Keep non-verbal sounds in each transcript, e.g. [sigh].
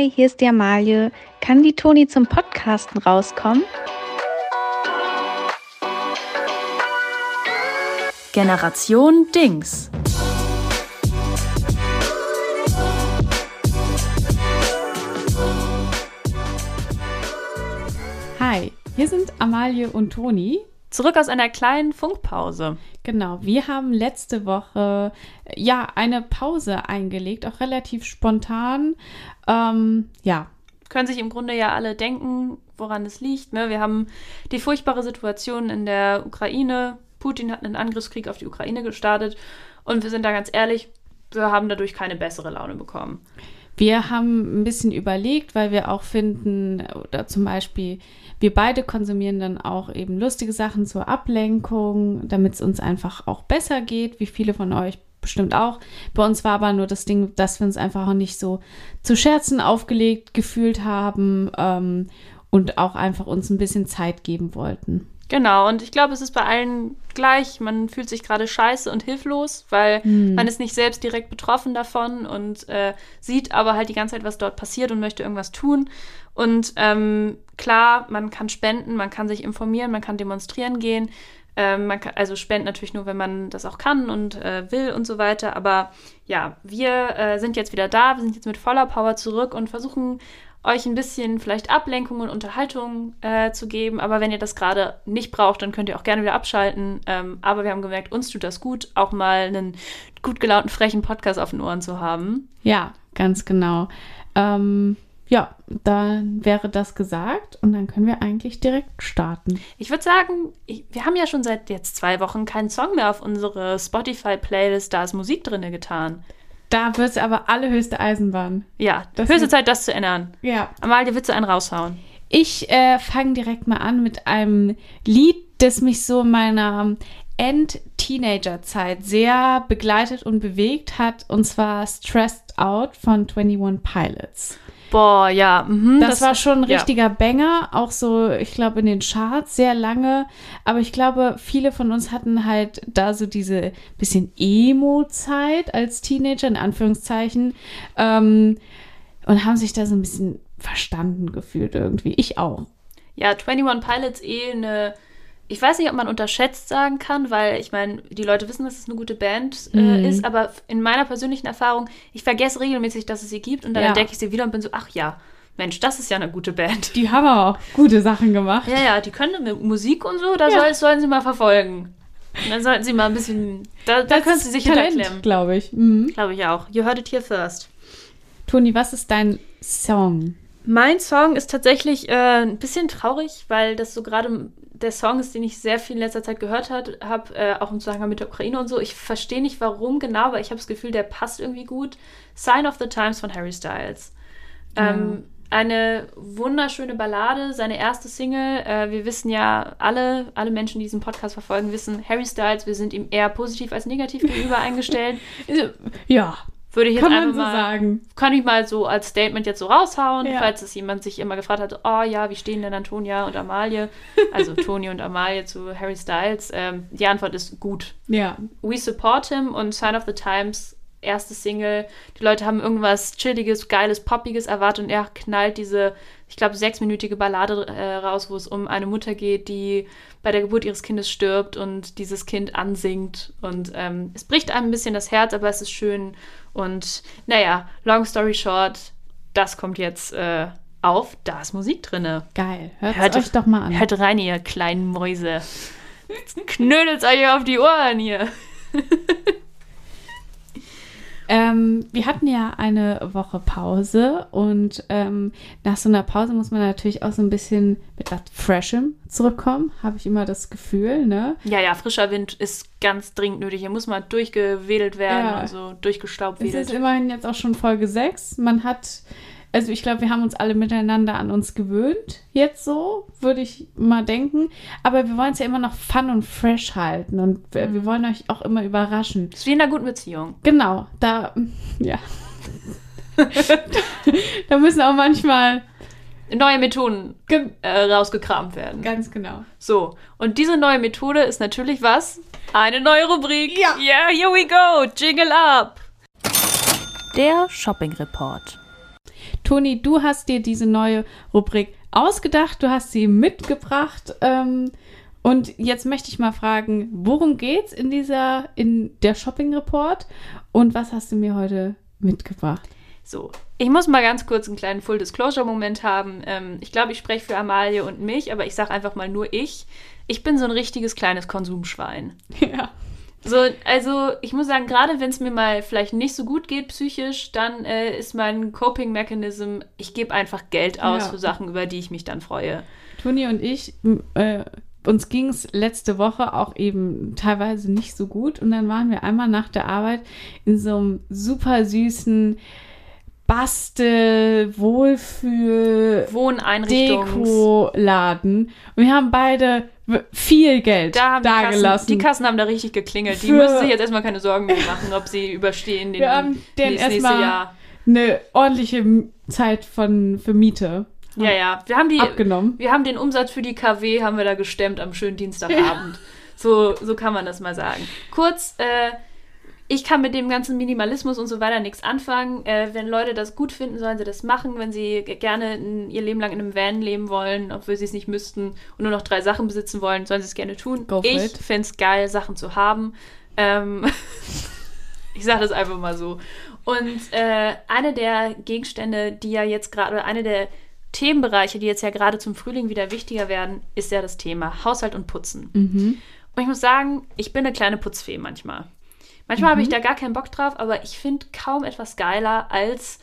Hi, hier ist die Amalie. Kann die Toni zum Podcasten rauskommen? Generation Dings. Hi, hier sind Amalie und Toni. Zurück aus einer kleinen Funkpause. Genau, wir haben letzte Woche ja eine Pause eingelegt, auch relativ spontan. Ähm, ja. Können sich im Grunde ja alle denken, woran es liegt. Ne? Wir haben die furchtbare Situation in der Ukraine. Putin hat einen Angriffskrieg auf die Ukraine gestartet. Und wir sind da ganz ehrlich, wir haben dadurch keine bessere Laune bekommen. Wir haben ein bisschen überlegt, weil wir auch finden, oder zum Beispiel, wir beide konsumieren dann auch eben lustige Sachen zur Ablenkung, damit es uns einfach auch besser geht, wie viele von euch bestimmt auch. Bei uns war aber nur das Ding, dass wir uns einfach auch nicht so zu Scherzen aufgelegt gefühlt haben ähm, und auch einfach uns ein bisschen Zeit geben wollten. Genau, und ich glaube, es ist bei allen gleich. Man fühlt sich gerade scheiße und hilflos, weil hm. man ist nicht selbst direkt betroffen davon und äh, sieht aber halt die ganze Zeit, was dort passiert und möchte irgendwas tun. Und ähm, klar, man kann spenden, man kann sich informieren, man kann demonstrieren gehen. Ähm, man kann, also spenden natürlich nur, wenn man das auch kann und äh, will und so weiter. Aber ja, wir äh, sind jetzt wieder da, wir sind jetzt mit voller Power zurück und versuchen euch ein bisschen vielleicht Ablenkung und Unterhaltung äh, zu geben. Aber wenn ihr das gerade nicht braucht, dann könnt ihr auch gerne wieder abschalten. Ähm, aber wir haben gemerkt, uns tut das gut, auch mal einen gut gelaunten, frechen Podcast auf den Ohren zu haben. Ja, ganz genau. Ähm, ja, dann wäre das gesagt und dann können wir eigentlich direkt starten. Ich würde sagen, ich, wir haben ja schon seit jetzt zwei Wochen keinen Song mehr auf unsere Spotify-Playlist, da ist Musik drin getan. Da wird es aber allerhöchste Eisenbahn. Ja, das höchste Zeit, das zu ändern. Ja. Amalie, willst du einen raushauen? Ich äh, fange direkt mal an mit einem Lied, das mich so in meiner End-Teenager-Zeit sehr begleitet und bewegt hat, und zwar Stressed Out von 21 Pilots. Boah, ja. Mhm, das, das, war schon ein richtiger ja. Banger, auch so, ich glaube, in den Charts sehr lange. Aber ich glaube, viele von uns hatten halt da so diese bisschen Emo-Zeit als Teenager, in Anführungszeichen. Ähm, und haben sich da so ein bisschen verstanden gefühlt irgendwie. Ich auch. Ja, 21 Pilots eh eine ich weiß nicht, ob man unterschätzt sagen kann, weil ich meine, die Leute wissen, dass es eine gute Band äh, mhm. ist, aber in meiner persönlichen Erfahrung, ich vergesse regelmäßig, dass es sie gibt und dann ja. entdecke ich sie wieder und bin so, ach ja, Mensch, das ist ja eine gute Band. Die haben auch gute Sachen gemacht. Ja, ja, die können mit Musik und so, da ja. soll, sollen sie mal verfolgen. Und dann sollten sie mal ein bisschen, da, da können sie sich hinterklemmen. glaube ich. Mhm. Glaube ich auch. You heard it here first. Toni, was ist dein Song? Mein Song ist tatsächlich äh, ein bisschen traurig, weil das so gerade der Song ist, den ich sehr viel in letzter Zeit gehört habe, äh, auch im Zusammenhang mit der Ukraine und so. Ich verstehe nicht warum genau, aber ich habe das Gefühl, der passt irgendwie gut. Sign of the Times von Harry Styles. Ähm, eine wunderschöne Ballade, seine erste Single. Äh, wir wissen ja, alle, alle Menschen, die diesen Podcast verfolgen, wissen, Harry Styles, wir sind ihm eher positiv als negativ gegenüber [laughs] eingestellt. Ja. Würde ich jetzt kann einfach so mal sagen. Kann ich mal so als Statement jetzt so raushauen, ja. falls es jemand sich immer gefragt hat, oh ja, wie stehen denn Antonia und Amalie, also [laughs] Toni und Amalie zu Harry Styles? Ähm, die Antwort ist gut. Ja. We support him und Sign of the Times, erste Single. Die Leute haben irgendwas chilliges, geiles, poppiges erwartet und er knallt diese, ich glaube, sechsminütige Ballade äh, raus, wo es um eine Mutter geht, die bei der Geburt ihres Kindes stirbt und dieses Kind ansingt. Und ähm, es bricht einem ein bisschen das Herz, aber es ist schön und naja, long story short, das kommt jetzt äh, auf. Da ist Musik drinne. Geil. Hört, hört euch doch mal an. Hört rein, ihr kleinen Mäuse. Knödelt euch auf die Ohren hier. [laughs] Ähm, wir hatten ja eine Woche Pause und ähm, nach so einer Pause muss man natürlich auch so ein bisschen mit was Freshem zurückkommen, habe ich immer das Gefühl, ne? Ja, ja, frischer Wind ist ganz dringend nötig. Hier muss mal durchgewedelt werden, ja. also durchgestaubt Es ist immerhin jetzt auch schon Folge 6. Man hat also ich glaube, wir haben uns alle miteinander an uns gewöhnt, jetzt so, würde ich mal denken. Aber wir wollen es ja immer noch fun und fresh halten und wir, wir wollen euch auch immer überraschen. Das ist wie in einer guten Beziehung. Genau, da, [laughs] ja. da müssen auch manchmal neue Methoden äh, rausgekramt werden. Ganz genau. So, und diese neue Methode ist natürlich was? Eine neue Rubrik. Ja. Yeah, here we go. Jingle up. Der Shopping Report. Toni, du hast dir diese neue Rubrik ausgedacht, du hast sie mitgebracht. Ähm, und jetzt möchte ich mal fragen, worum geht's in dieser, in der Shopping Report und was hast du mir heute mitgebracht? So, ich muss mal ganz kurz einen kleinen Full Disclosure-Moment haben. Ähm, ich glaube, ich spreche für Amalie und mich, aber ich sage einfach mal nur ich. Ich bin so ein richtiges kleines Konsumschwein. [laughs] Ja. So, also ich muss sagen, gerade wenn es mir mal vielleicht nicht so gut geht psychisch, dann äh, ist mein Coping-Mechanism, ich gebe einfach Geld aus Ja. für Sachen, über die ich mich dann freue. Toni und ich, äh, uns ging es letzte Woche auch eben teilweise nicht so gut. Und dann waren wir einmal nach der Arbeit in so einem super süßen Bastel, Wohlfühl, Wohneinrichtungs... Deko-Laden. Und wir haben beide viel Geld Da haben die Kassen, dagelassen. die Kassen haben da richtig geklingelt. Die Für- müssen sich jetzt erstmal keine Sorgen mehr machen, ob sie überstehen den, Wir haben den nächste erstmal- Jahr. Eine ordentliche Zeit von, für Miete Ja, ja. Wir haben die, abgenommen. wir haben den Umsatz für die KW haben wir da gestemmt am schönen Dienstagabend. [laughs] So, so kann man das mal sagen. Kurz, äh, ich kann mit dem ganzen Minimalismus und so weiter nichts anfangen. Äh, wenn Leute das gut finden, sollen sie das machen. Wenn sie gerne in, ihr Leben lang in einem Van leben wollen, obwohl sie es nicht müssten und nur noch drei Sachen besitzen wollen, sollen sie es gerne tun. Go ich finde es geil, Sachen zu haben. Ähm, [laughs] ich sage das einfach mal so. Und äh, eine der Gegenstände, die ja jetzt gerade, oder eine der Themenbereiche, die jetzt ja gerade zum Frühling wieder wichtiger werden, ist ja das Thema Haushalt und Putzen. Mhm. Und ich muss sagen, ich bin eine kleine Putzfee manchmal. Manchmal habe ich da gar keinen Bock drauf, aber ich finde kaum etwas geiler, als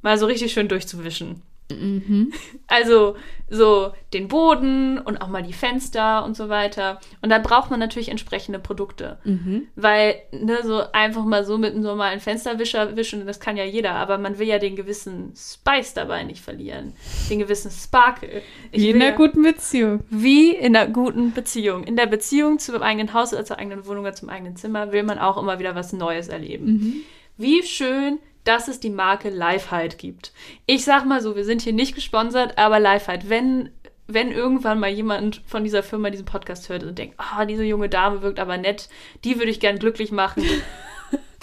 mal so richtig schön durchzuwischen. Mhm. Also so den Boden und auch mal die Fenster und so weiter. Und da braucht man natürlich entsprechende Produkte. Mhm. Weil, ne, so einfach mal so mit einem normalen Fensterwischer wischen, das kann ja jeder, aber man will ja den gewissen Spice dabei nicht verlieren. Den gewissen Sparkle. Ich Wie in einer ja- guten Beziehung. wie in einer guten Beziehung. In der Beziehung zum eigenen Haus oder zur eigenen Wohnung oder zum eigenen Zimmer will man auch immer wieder was Neues erleben. Wie schön, dass es die Marke Lifehide gibt. Ich sag mal so, wir sind hier nicht gesponsert, aber Lifehide, wenn, wenn irgendwann mal jemand von dieser Firma diesen Podcast hört und denkt, ah, diese junge Dame wirkt aber nett, die würde ich gern glücklich machen. [laughs]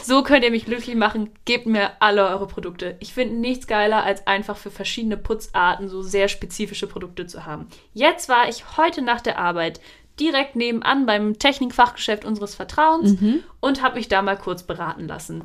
So könnt ihr mich glücklich machen. Gebt mir alle eure Produkte. Ich finde nichts geiler, als einfach für verschiedene Putzarten so sehr spezifische Produkte zu haben. Jetzt war ich heute nach der Arbeit direkt nebenan beim Technikfachgeschäft unseres Vertrauens und habe mich da mal kurz beraten lassen.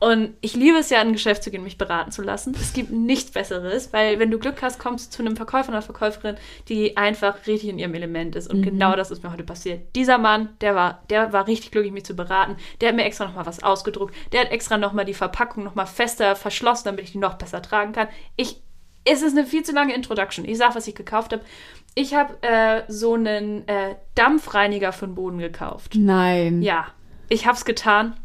Und ich liebe es ja, in ein Geschäft zu gehen, mich beraten zu lassen. Es gibt nichts Besseres, weil wenn du Glück hast, kommst du zu einem Verkäufer oder Verkäuferin, die einfach richtig in ihrem Element ist. Und genau das ist mir heute passiert. Dieser Mann, der war, der war richtig glücklich, mich zu beraten. Der hat mir extra nochmal was ausgedruckt. Der hat extra nochmal die Verpackung nochmal fester verschlossen, damit ich die noch besser tragen kann. Ich, es ist eine viel zu lange Introduction. Ich sag, was ich gekauft habe. Ich habe äh, so einen äh, Dampfreiniger für den Boden gekauft. Nein. Ja, ich hab's getan.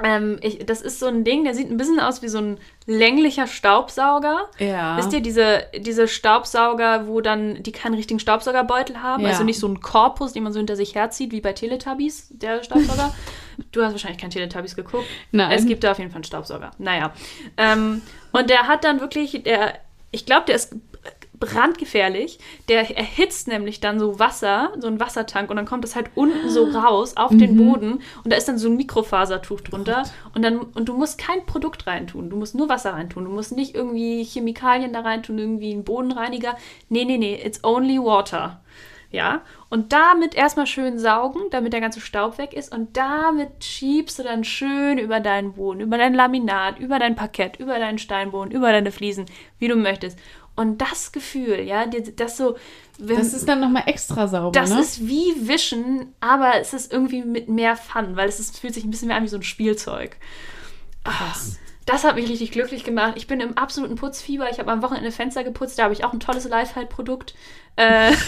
Ähm, ich, das ist so ein Ding, der sieht ein bisschen aus wie so ein länglicher Staubsauger. Ja. Wisst ihr, diese, diese Staubsauger, wo dann die keinen richtigen Staubsaugerbeutel haben, Ja. also nicht so ein Korpus, den man so hinter sich herzieht, wie bei Teletubbies, der Staubsauger. [laughs] du hast wahrscheinlich kein Teletubbies geguckt. Nein. Es gibt da auf jeden Fall einen Staubsauger. Naja. Ähm, und der hat dann wirklich, der, ich glaube, der ist brandgefährlich. Der erhitzt nämlich dann so Wasser, so einen Wassertank und dann kommt das halt unten so raus auf den Boden und da ist dann so ein Mikrofasertuch drunter und dann und du musst kein Produkt reintun, du musst nur Wasser reintun, du musst nicht irgendwie Chemikalien da reintun, irgendwie einen Bodenreiniger. Nee, nee, nee, it's only water. Ja, und damit erstmal schön saugen, damit der ganze Staub weg ist. Und damit schiebst du dann schön über deinen Boden, über dein Laminat, über dein Parkett, über deinen Steinboden, über deine Fliesen, wie du möchtest. Und das Gefühl, ja, das so. wenn- Das ist dann nochmal extra sauber, das ne? ist wie Wischen, aber es ist irgendwie mit mehr Fun, weil es ist, fühlt sich ein bisschen mehr an wie so ein Spielzeug. Ah, Das hat mich richtig glücklich gemacht. Ich bin im absoluten Putzfieber. Ich habe am Wochenende Fenster geputzt. Da habe ich auch ein tolles Lifehide-Produkt. Äh, [laughs]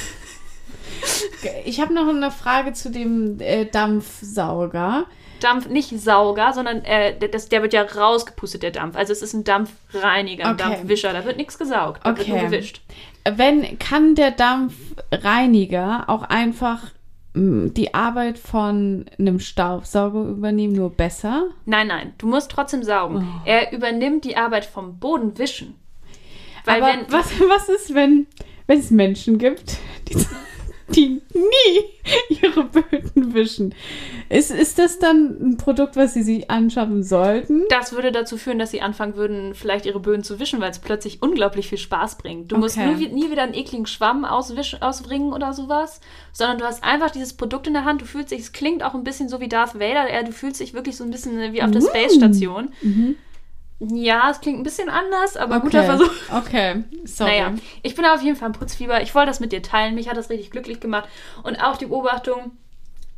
[laughs] Ich habe noch eine Frage zu dem äh, Dampfsauger. Dampf, nicht Sauger, sondern äh, der- das, der wird ja rausgepustet, der Dampf. Also es ist ein Dampfreiniger, ein Okay. Dampfwischer. Da wird nichts gesaugt, da wird nur Okay. gewischt. Wenn kann der Dampfreiniger auch einfach mh, die Arbeit von einem Staubsauger übernehmen, nur besser? Nein, nein, du musst trotzdem saugen. Er übernimmt die Arbeit vom Bodenwischen. Weil Aber wenn, was, was ist, wenn, wenn es Menschen gibt, die, [laughs] die nie ihre Böden wischen. Ist, ist das dann ein Produkt, was sie sich anschaffen sollten? Das würde dazu führen, dass sie anfangen würden, vielleicht ihre Böden zu wischen, weil es plötzlich unglaublich viel Spaß bringt. Du musst Okay. nur, wie- nie wieder einen ekligen Schwamm auswischen, ausbringen oder sowas, sondern du hast einfach dieses Produkt in der Hand. Du fühlst dich, es klingt auch ein bisschen so wie Darth Vader, du fühlst dich wirklich so ein bisschen wie auf der Space Station. Ja, es klingt ein bisschen anders, aber guter Versuch. Okay, sorry. Naja, ich bin auf jeden Fall im Putzfieber. Ich wollte das mit dir teilen. Mich hat das richtig glücklich gemacht. Und auch die Beobachtung,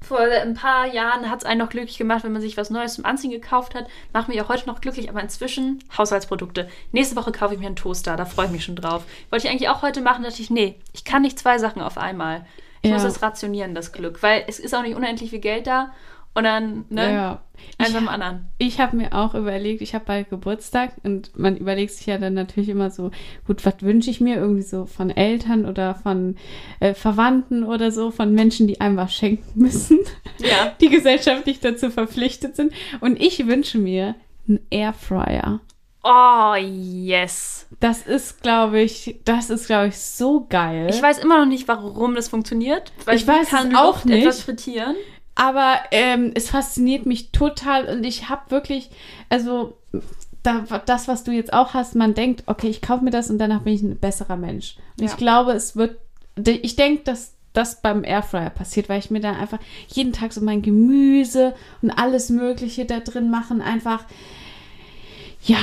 vor ein paar Jahren hat es einen noch glücklich gemacht, wenn man sich was Neues zum Anziehen gekauft hat. Macht mich auch heute noch glücklich, aber inzwischen Haushaltsprodukte. Nächste Woche kaufe ich mir einen Toaster, da freue ich mich schon drauf. Wollte ich eigentlich auch heute machen, dachte ich, nee, ich kann nicht zwei Sachen auf einmal. Ich Ja. muss das rationieren, das Glück, weil es ist auch nicht unendlich viel Geld da. Und dann, ne, Ja. eins am anderen. Ich habe mir auch überlegt, ich habe bald Geburtstag und man überlegt sich ja dann natürlich immer so, gut, was wünsche ich mir irgendwie so von Eltern oder von äh, Verwandten oder so, von Menschen, die einem was schenken müssen, [laughs] Ja. die gesellschaftlich dazu verpflichtet sind. Und ich wünsche mir einen Airfryer. Oh, yes. Das ist, glaube ich, das ist, glaube ich, so geil. Ich weiß immer noch nicht, warum das funktioniert. Weil Ich weiß kann auch Luft nicht. etwas frittieren. Aber ähm, es fasziniert mich total und ich habe wirklich, also da, das, was du jetzt auch hast, man denkt, okay, ich kaufe mir das und danach bin ich ein besserer Mensch. Und Ja. ich glaube, es wird, ich denke, dass das beim Airfryer passiert, weil ich mir dann einfach jeden Tag so mein Gemüse und alles Mögliche da drin machen, einfach, ja,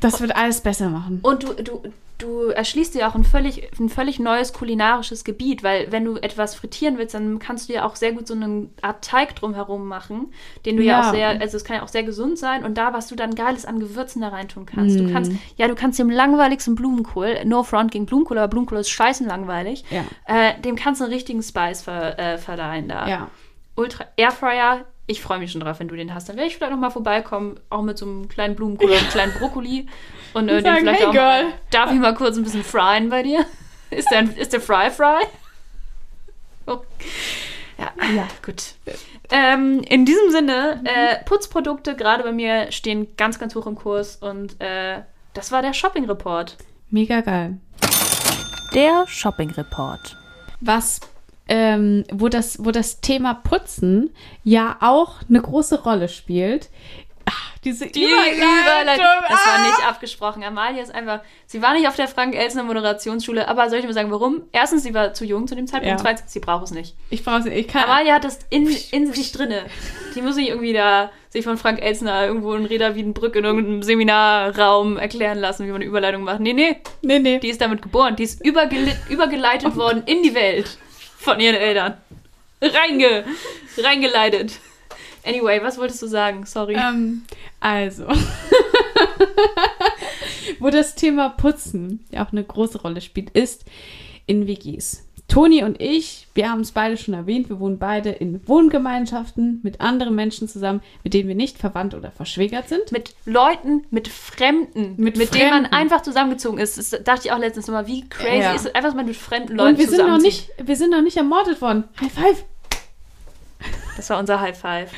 das wird alles besser machen. Und du, du, du erschließt dir auch ein völlig, ein völlig neues kulinarisches Gebiet, weil wenn du etwas frittieren willst, dann kannst du ja auch sehr gut so eine Art Teig drumherum machen, den du ja, Ja. auch sehr, also es kann ja auch sehr gesund sein und da, was du dann Geiles an Gewürzen da reintun kannst. Mm. Du kannst, ja, du kannst dem langweiligsten Blumenkohl, no front gegen Blumenkohl, aber Blumenkohl ist scheißen langweilig, Ja. äh, dem kannst du einen richtigen Spice ver, äh, verleihen da. Ja. Ultra Airfryer, ich freue mich schon drauf, wenn du den hast. Dann werde ich vielleicht noch mal vorbeikommen, auch mit so einem kleinen Blumenkohl oder einem kleinen Brokkoli. Und äh, den vielleicht "Hey, auch Girl." mal, darf ich mal kurz ein bisschen fryen bei dir? [laughs] Ist der, ist der Fry Fry? [laughs] Oh. Ja, Ja. gut. Ähm, in diesem Sinne, äh, Putzprodukte gerade bei mir stehen ganz, ganz hoch im Kurs und äh, das war der Shopping-Report. Mega geil. Der Shopping Report. was, ähm, wo, das, wo das Thema Putzen ja auch eine große Rolle spielt. Ach, diese Die Überleitung. Das war Ah! nicht abgesprochen. Amalia ist einfach, sie war nicht auf der Frank-Elsner Moderationsschule, aber soll ich mal sagen, warum? Erstens, sie war zu jung zu dem Zeitpunkt. Ja. Zweitens, sie braucht es nicht. Ich brauche ich kann. Amalia hat das in, in sich drinne. Die muss sich irgendwie da sich von Frank Elsner irgendwo in Reda Wiedenbrück in irgendeinem Seminarraum erklären lassen, wie man eine Überleitung macht. Nee, nee, nee, nee. die ist damit geboren. Die ist übergele übergeleitet worden in die Welt von ihren Eltern. Reinge reingeleitet. Anyway, was wolltest du sagen? Sorry. Ähm, also. [laughs] Wo das Thema Putzen ja auch eine große Rolle spielt, ist in WGs. Toni und ich, wir haben es beide schon erwähnt, wir wohnen beide in Wohngemeinschaften mit anderen Menschen zusammen, mit denen wir nicht verwandt oder verschwägert sind. mit Leuten, mit Fremden, Mit mit, denen man Fremden. einfach zusammengezogen ist. Das dachte ich auch letztens nochmal, wie crazy Ja. ist es, einfach mal mit fremden Leuten Und wir sind noch nicht, wir sind noch nicht ermordet worden. High five! Das war unser High Five.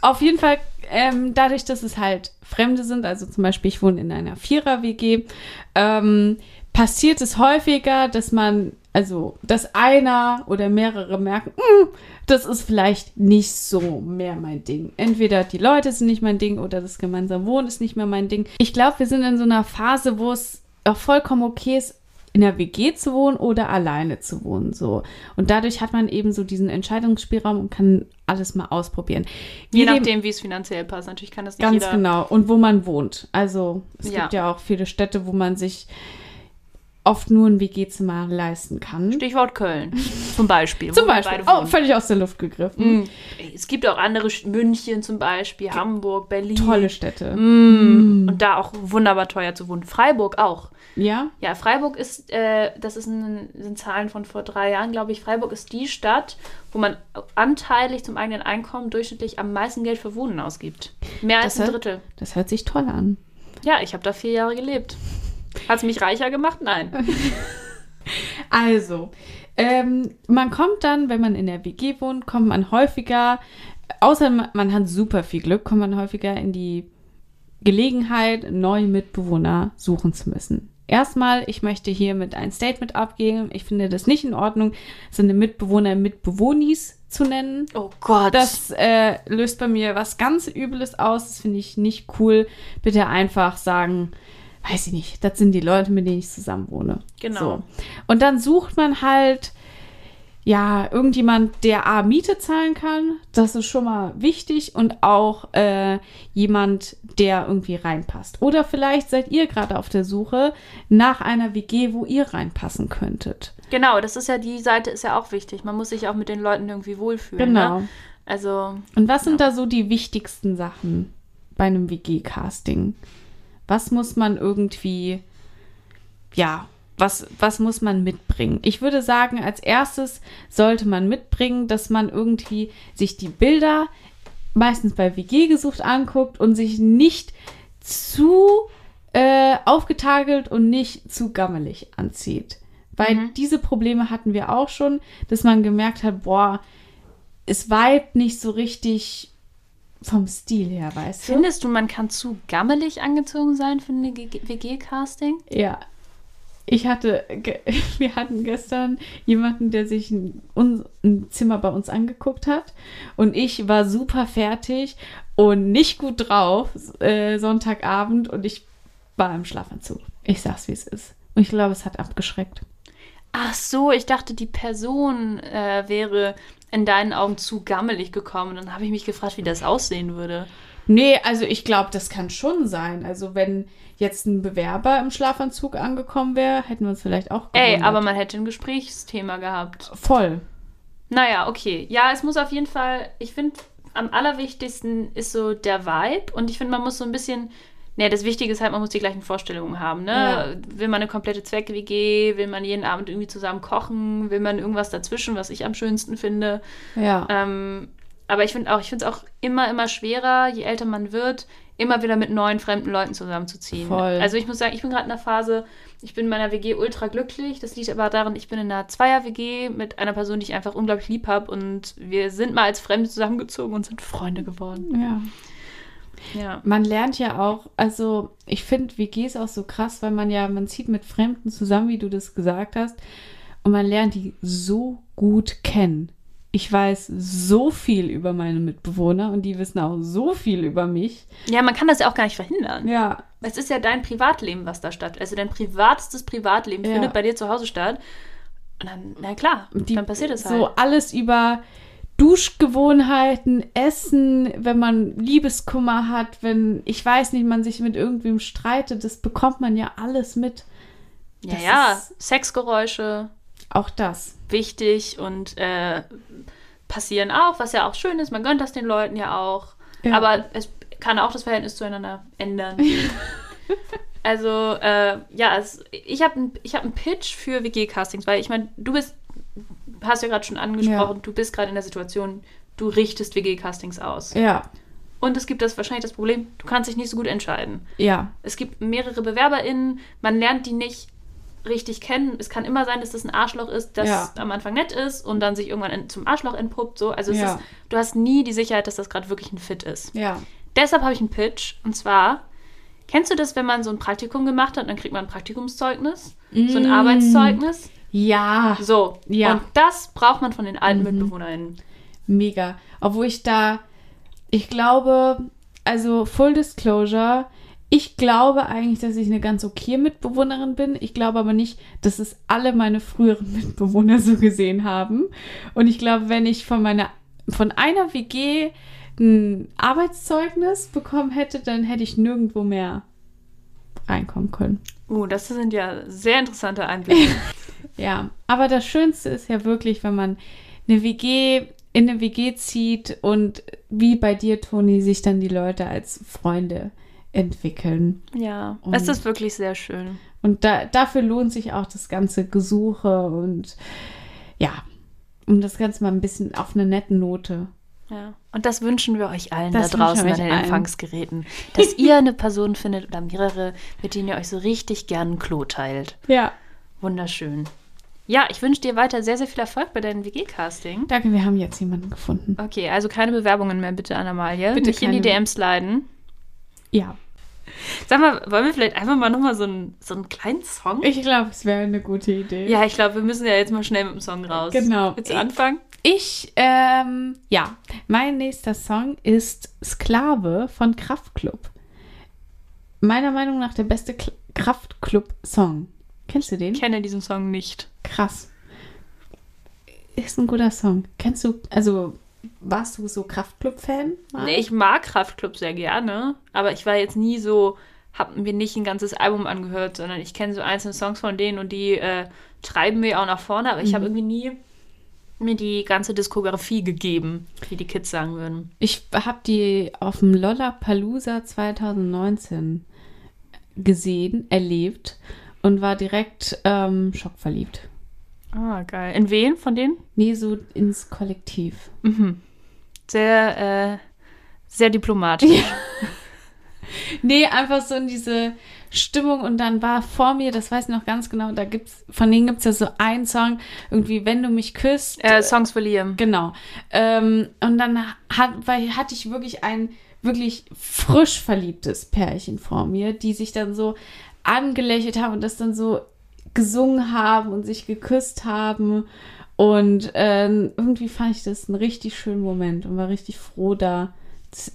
Auf jeden Fall, ähm, dadurch, dass es halt Fremde sind, also zum Beispiel ich wohne in einer Vierer-WG, ähm, passiert es häufiger, dass man, also, dass einer oder mehrere merken, "Mm, das ist vielleicht nicht so mehr mein Ding. Entweder die Leute sind nicht mein Ding oder das gemeinsame Wohnen ist nicht mehr mein Ding. Ich glaube, wir sind in so einer Phase, wo es auch vollkommen okay ist, in der WG zu wohnen oder alleine zu wohnen, so. Und dadurch hat man eben so diesen Entscheidungsspielraum und kann alles mal ausprobieren. Je Wir leben- nachdem, wie es finanziell passt. Natürlich kann das nicht Ganz jeder. genau. Und wo man wohnt. Also es Ja. gibt ja auch viele Städte, wo man sich oft nur ein WG-Zimmer leisten kann. Stichwort Köln. Zum Beispiel. Zum Beispiel. Oh, völlig aus der Luft gegriffen. Mm. Es gibt auch andere, München zum Beispiel, Hamburg, Berlin. Tolle Städte. Mm. Und da auch wunderbar teuer zu wohnen. Freiburg auch. Ja? Ja, Freiburg ist, äh, das ist ein, sind Zahlen von vor drei Jahren, glaube ich. Freiburg ist die Stadt, wo man anteilig zum eigenen Einkommen durchschnittlich am meisten Geld für Wohnen ausgibt. Mehr als Das ein hört- Drittel. Das hört sich toll an. Ja, ich habe da vier Jahre gelebt. Hat es mich reicher gemacht? Nein. [laughs] Also, ähm, man kommt dann, wenn man in der WG wohnt, kommt man häufiger, außer man, hat super viel Glück, kommt man häufiger in die Gelegenheit, neue Mitbewohner suchen zu müssen. erstmal, ich möchte hiermit ein Statement abgeben. Ich finde das nicht in Ordnung, seine Mitbewohner Mitbewohnis zu nennen. Oh Gott. Das äh, löst bei mir was ganz Übles aus. Das finde ich nicht cool. Bitte einfach sagen, weiß ich nicht, das sind die Leute, mit denen ich zusammen wohne. Genau. So. Und dann sucht man halt ja, irgendjemand, der A, Miete zahlen kann, das ist schon mal wichtig und auch äh, jemand, der irgendwie reinpasst. Oder vielleicht seid ihr gerade auf der Suche nach einer WG, wo ihr reinpassen könntet. Genau, das ist ja die Seite ist ja auch wichtig. Man muss sich auch mit den Leuten irgendwie wohlfühlen. Genau. Ne? Also. Und was sind da so die wichtigsten Sachen bei einem WG-Casting? Was muss man irgendwie, ja, was, was muss man mitbringen? Ich würde sagen, als erstes sollte man mitbringen, dass man irgendwie sich die Bilder meistens bei WG gesucht anguckt und sich nicht zu äh, aufgetagelt und nicht zu gammelig anzieht. Weil Mhm. diese Probleme hatten wir auch schon, dass man gemerkt hat, boah, es weibt nicht so richtig vom Stil her, weißt du? Findest du, man kann zu gammelig angezogen sein für eine WG-Casting? Ja. Ich hatte, [laughs] wir hatten gestern jemanden, der sich ein, ein Zimmer bei uns angeguckt hat. Und ich war super fertig und nicht gut drauf, äh, Sonntagabend. Und ich war im Schlafanzug. Ich sag's, wie es ist. Und ich glaube, es hat abgeschreckt. Ach so, ich dachte, die Person äh, wäre in deinen Augen zu gammelig gekommen. Dann habe ich mich gefragt, wie das aussehen würde. Nee, also ich glaube, das kann schon sein. Also wenn jetzt ein Bewerber im Schlafanzug angekommen wäre, hätten wir uns vielleicht auch Ey, gewundert. aber man hätte ein Gesprächsthema gehabt. Voll. Naja, okay. Ja, es muss auf jeden Fall, ich finde, am allerwichtigsten ist so der Vibe. Und ich finde, man muss so ein bisschen, ne, das Wichtige ist halt, man muss die gleichen Vorstellungen haben, ne? Will man eine komplette Zweck-WG? Will man jeden Abend irgendwie zusammen kochen? Will man irgendwas dazwischen, was ich am schönsten finde? Ja. Ähm, aber ich finde auch, ich finde es auch immer, immer schwerer, je älter man wird, immer wieder mit neuen fremden Leuten zusammenzuziehen. Voll. Also ich muss sagen, ich bin gerade in der Phase, ich bin in meiner WG ultra glücklich. Das liegt aber daran, ich bin in einer Zweier-WG mit einer Person, die ich einfach unglaublich lieb habe. Und wir sind mal als Fremde zusammengezogen und sind Freunde geworden. ja. Ja. Man lernt ja auch, also ich finde WGs auch so krass, weil man ja, man zieht mit Fremden zusammen, wie du das gesagt hast, und man lernt die so gut kennen. Ich weiß so viel über meine Mitbewohner und die wissen auch so viel über mich. ja, man kann das ja auch gar nicht verhindern. Ja, Es ist ja dein Privatleben, was da statt. Also dein privatestes Privatleben Ja. findet bei dir zu Hause statt. Und dann, na klar, die, dann passiert es halt. so alles über Duschgewohnheiten, Essen, wenn man Liebeskummer hat, wenn, ich weiß nicht, man sich mit irgendwem streitet, das bekommt man ja alles mit. Ja, Das ja, ist- Sexgeräusche, Auch das. wichtig und äh, passieren auch, was ja auch schön ist. Man gönnt das den Leuten ja auch. Ja. Aber es kann auch das Verhältnis zueinander ändern. [laughs] also, äh, ja, es, ich habe ich hab einen Pitch für WG-Castings, weil ich meine, du bist, hast ja gerade schon angesprochen, du bist gerade in der Situation, du richtest WG-Castings aus. Ja, Und es gibt das wahrscheinlich das Problem, du kannst dich nicht so gut entscheiden. ja, Es gibt mehrere BewerberInnen, man lernt die nicht richtig kennen. Es kann immer sein, dass das ein Arschloch ist, das Ja. am Anfang nett ist und dann sich irgendwann in, zum Arschloch entpuppt. So. Also Ja. ist, du hast nie die Sicherheit, dass das gerade wirklich ein Fit ist. ja. Deshalb habe ich einen Pitch und zwar, kennst du das, wenn man so ein Praktikum gemacht hat dann kriegt man ein Praktikumszeugnis? So ein Mm. Arbeitszeugnis? Ja, So. Ja. Und das braucht man von den alten Mhm. MitbewohnerInnen. mega. Obwohl ich da, ich glaube, also Full Disclosure, ich glaube eigentlich, dass ich eine ganz okay Mitbewohnerin bin. Ich glaube aber nicht, dass es alle meine früheren Mitbewohner so gesehen haben. Und ich glaube, wenn ich von meiner, von einer WG ein Arbeitszeugnis bekommen hätte, dann hätte ich nirgendwo mehr reinkommen können. Uh, das sind ja sehr interessante Einblicke. [laughs] Ja, aber das Schönste ist ja wirklich, wenn man eine WG in eine WG zieht und wie bei dir, Toni, sich dann die Leute als Freunde entwickeln. ja, Und- es ist wirklich sehr schön. Und da, dafür lohnt sich auch das ganze Gesuche und ja, um das Ganze mal ein bisschen auf eine nette Note. Ja. Und das wünschen wir euch allen Das da draußen an den allen. Empfangsgeräten. Dass ihr eine Person findet oder mehrere, mit denen ihr euch so richtig gern ein Klo teilt. Ja, Wunderschön. Ja, ich wünsche dir weiter sehr, sehr viel Erfolg bei deinem WG-Casting. danke, wir haben jetzt jemanden gefunden. Okay, also keine Bewerbungen mehr bitte an Amalie. Bitte Nicht in die. DMs leiden. Ja, Sag mal, wollen wir vielleicht einfach mal nochmal so, einen- so einen kleinen Song? Ich glaube, es wäre eine gute Idee. ja, ich glaube, wir müssen ja jetzt mal schnell mit dem Song raus. Genau. Willst du anfangen? Ich, ähm, ja, mein nächster Song ist Sklave von Kraftklub. Meiner Meinung nach der beste Kl- Kraftklub-Song. Kennst du den? Ich kenne diesen Song nicht. Krass. Ist ein guter Song. Kennst du, also, warst du so Kraftklub-Fan? mal? Nee, ich mag Kraftklub sehr gerne, aber ich war jetzt nie so, hab mir nicht ein ganzes Album angehört, sondern ich kenne so einzelne Songs von denen und die äh, treiben mir auch nach vorne, aber ich habe irgendwie nie mir die ganze Diskografie gegeben, wie die Kids sagen würden. Ich habe die auf dem Lollapalooza 2019 gesehen, erlebt und war direkt ähm, schockverliebt. Ah, geil. In wen von denen? Nee, so ins Kollektiv. Mhm. Sehr, äh, sehr diplomatisch. [laughs] Nee, einfach so in diese Stimmung und dann war vor mir, das weiß ich noch ganz genau, da gibt's, von denen gibt es ja so einen Song, irgendwie, wenn du mich küsst. Äh, Songs für Liam. Genau. Ähm, und dann hat, weil, hatte ich wirklich ein wirklich frisch verliebtes Pärchen vor mir, die sich dann so angelächelt haben und das dann so gesungen haben und sich geküsst haben. Und ähm, irgendwie fand ich das einen richtig schönen Moment und war richtig froh, da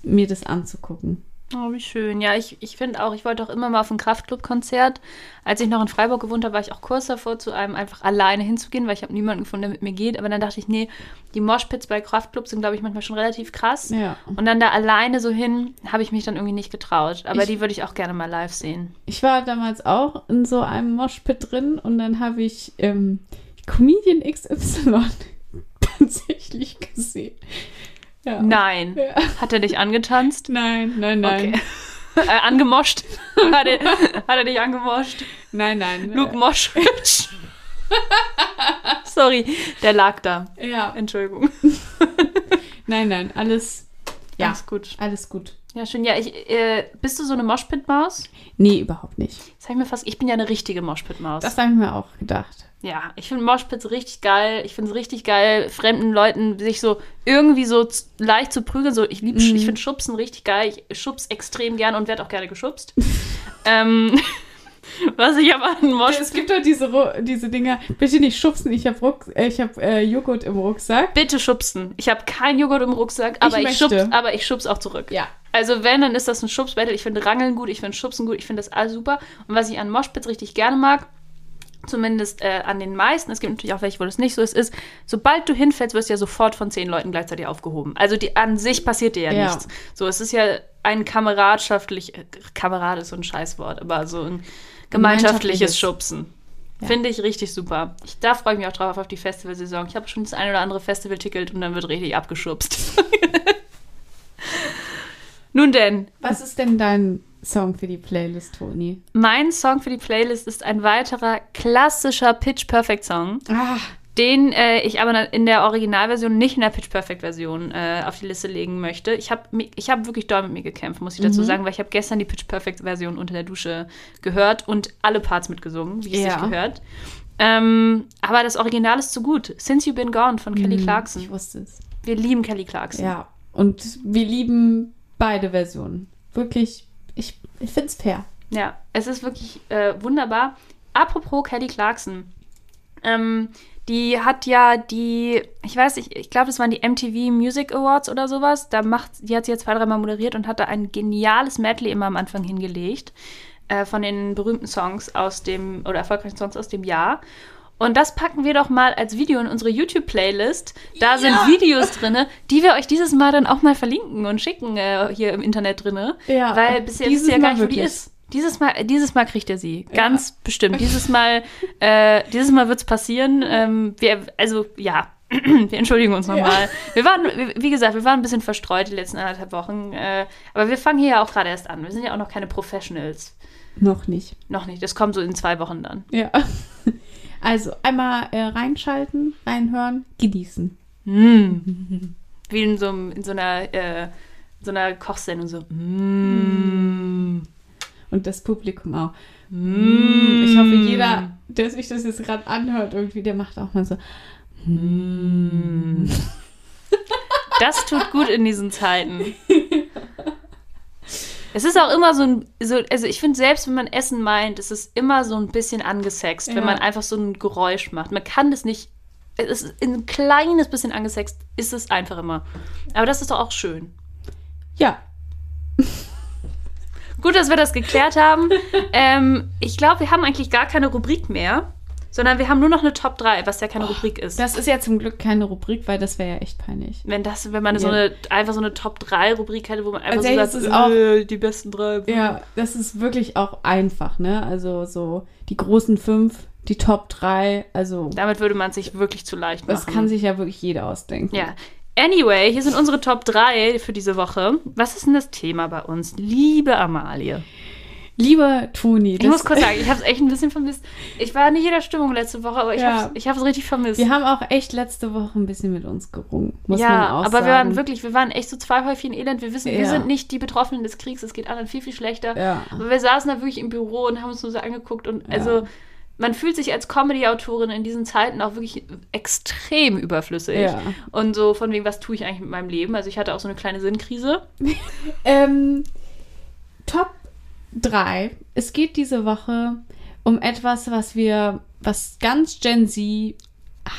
mir das anzugucken. Oh, wie schön. Ja, ich, ich finde auch, ich wollte auch immer mal auf ein Kraftclub-Konzert. Als ich noch in Freiburg gewohnt habe, war ich auch kurz davor, zu einem einfach alleine hinzugehen, weil ich habe niemanden gefunden, der mit mir geht. Aber dann dachte ich, nee, die Moshpits bei Kraftclubs sind, glaube ich, manchmal schon relativ krass. Ja. Und dann da alleine so hin, habe ich mich dann irgendwie nicht getraut. Aber Ich- die würde ich auch gerne mal live sehen. Ich war damals auch in so einem Moshpit drin und dann habe ich ähm, Comedian XY [laughs] tatsächlich gesehen. Ja. Nein. Ja. Hat er dich angetanzt? Nein, nein, nein. Okay. äh, angemoscht? [laughs] hat, er, hat er dich angemoscht? Nein, nein. Luke Moschwitz. [laughs] Sorry, der lag da. Ja, Entschuldigung. [laughs] nein, nein, alles, ja, Alles gut. alles gut. Ja, schön. Ja, ich, äh, bist du so eine Moshpit-Maus? Nee, überhaupt nicht. Das hab ich mir fast. Ich bin ja eine richtige Moshpit-Maus. Das habe ich mir auch gedacht. Ja, ich finde Moshpits richtig geil. Ich finde es richtig geil, fremden Leuten sich so irgendwie so leicht zu prügeln. So, ich Mhm. ich finde Schubsen richtig geil. Ich schubs extrem gern und werde auch gerne geschubst. [laughs] ähm, was ich aber an Moshpit Es gibt doch diese, diese Dinger, bitte nicht schubsen, ich habe äh, ich hab, äh, Joghurt im Rucksack. Bitte schubsen. Ich habe keinen Joghurt im Rucksack, aber ich, möchte. schubs, aber ich schubs auch zurück. Ja. Also wenn, dann ist das ein Schubsbattle. Ich finde Rangeln gut, ich finde Schubsen gut, ich finde das alles super. Und was ich an Moshpits richtig gerne mag, zumindest äh, an den meisten, es gibt natürlich auch welche, wo das nicht so ist, ist, sobald du hinfällst, wirst du ja sofort von zehn Leuten gleichzeitig aufgehoben. Also die, an sich passiert dir ja, Ja. nichts. So, es ist ja ein kameradschaftlich, äh, Kamerad ist so ein Scheißwort, aber so ein gemeinschaftliches. Schubsen. Ja. Finde ich richtig super. Ich, da freue ich mich auch drauf auf die Festivalsaison. Ich habe schon das ein oder andere Festival-Ticket und dann wird richtig abgeschubst. [laughs] Nun denn, Was ist denn dein Song für die Playlist, Toni? mein Song für die Playlist ist ein weiterer klassischer Pitch Perfect Song, Ah, den äh, ich aber in der Originalversion, nicht in der Pitch Perfect Version äh, auf die Liste legen möchte. Ich habe ich hab wirklich doll mit mir gekämpft, muss ich dazu sagen, weil ich habe gestern die Pitch Perfect Version unter der Dusche gehört und alle Parts mitgesungen, wie es Ja. sich gehört. Ähm, aber das Original ist zu gut. Since You've Been Gone von Kelly Clarkson. ich wusste es. Wir lieben Kelly Clarkson. Ja, und wir lieben beide Versionen. Wirklich, ich, ich finde es fair. Ja, es ist wirklich äh, wunderbar. Apropos Kelly Clarkson. Ähm, die hat ja die, ich weiß nicht, ich glaube, das waren die MTV Music Awards oder sowas. Da macht, die hat sie jetzt zwei, dreimal moderiert und hat da ein geniales Medley immer am Anfang hingelegt äh, von den berühmten Songs aus dem, oder erfolgreichen Songs aus dem Jahr. Und das packen wir doch mal als Video in unsere YouTube-Playlist. Da sind Videos drin, die wir euch dieses Mal dann auch mal verlinken und schicken äh, hier im Internet drin. Ja, Weil bisher wisst ihr ja gar nicht, wo die wirklich. ist. Dieses Mal, dieses Mal kriegt ihr sie. Ganz bestimmt. Dieses Mal, äh, dieses Mal [laughs] wird es passieren. Ähm, wir, also, ja. [clears throat] wir entschuldigen uns nochmal. Wir waren, wie- gesagt, wir waren ein bisschen verstreut die letzten anderthalb Wochen. Äh, aber wir fangen hier ja auch gerade erst an. Wir sind ja auch noch keine Professionals. Noch nicht. Noch nicht. Das kommt so in zwei Wochen dann. Ja. [laughs] Also einmal äh, reinschalten, reinhören, genießen. Wie in so, in so einer, äh, so einer Kochsendung. So. Mm. Und das Publikum auch. Mm. Ich hoffe, jeder, der sich das jetzt gerade anhört, irgendwie, der macht auch mal so. [laughs] Das tut gut in diesen Zeiten. [laughs] Es ist auch immer so ein, so, also ich finde, selbst wenn man Essen meint, ist es immer so ein bisschen angesext, Ja. wenn man einfach so ein Geräusch macht. Man kann das nicht, es ist ein kleines bisschen angesext, ist es einfach immer. Aber das ist doch auch schön. Ja, Gut, dass wir das geklärt haben. [laughs] ähm, ich glaube, wir haben eigentlich gar keine Rubrik mehr, sondern wir haben nur noch eine Top 3, was ja keine Rubrik ist. das ist ja zum Glück keine Rubrik, weil das wäre ja echt peinlich. wenn das, wenn man so Ja. eine, einfach so eine Top 3 Rubrik hätte, wo man einfach Also, so das sagt, ist auch- äh, die besten drei. Ja, das ist wirklich auch einfach, ne? Also so die großen fünf, die Top drei, also Damit würde man sich wirklich zu leicht machen. das kann sich ja wirklich jeder ausdenken. Ja. Anyway, hier sind unsere Top 3 für diese Woche. Was ist denn das Thema bei uns? Liebe Amalie. Lieber Toni, Ich muss kurz sagen, ich habe es echt ein bisschen vermisst. Ich war nicht in der Stimmung letzte Woche, aber ich Ja. habe es richtig vermisst. wir haben auch echt letzte Woche ein bisschen mit uns gerungen, muss ja, man auch aber sagen. wir waren wirklich, wir waren echt so zwei Häufchen Elend. Wir wissen, wir Ja. sind nicht die Betroffenen des Kriegs. Es geht anderen viel, viel schlechter. Ja. Aber wir saßen da wirklich im Büro und haben uns nur so angeguckt. Und also, man fühlt sich als Comedy-Autorin in diesen Zeiten auch wirklich extrem überflüssig. Ja. Und so von wegen, was tue ich eigentlich mit meinem Leben? Also, ich hatte auch so eine kleine Sinnkrise. [laughs] Ähm, Top 3. Es geht diese Woche um etwas, was wir, was ganz Gen Z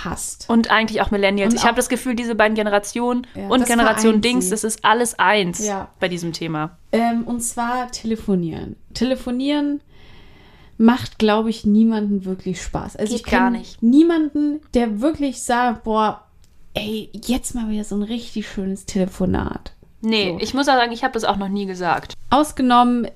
hasst. Und eigentlich auch Millennials. Und ich habe das Gefühl, diese beiden Generationen Ja, und Generation Dings, sie. das ist alles eins Ja. bei diesem Thema. Ähm, und zwar telefonieren. Telefonieren macht, glaube ich, niemanden wirklich Spaß. Also Geht ich gar nicht. Niemanden, der wirklich sagt, boah, ey, jetzt mal wieder so ein richtig schönes Telefonat. Nee, So. ich muss auch sagen, ich habe das auch noch nie gesagt. Ausgenommen,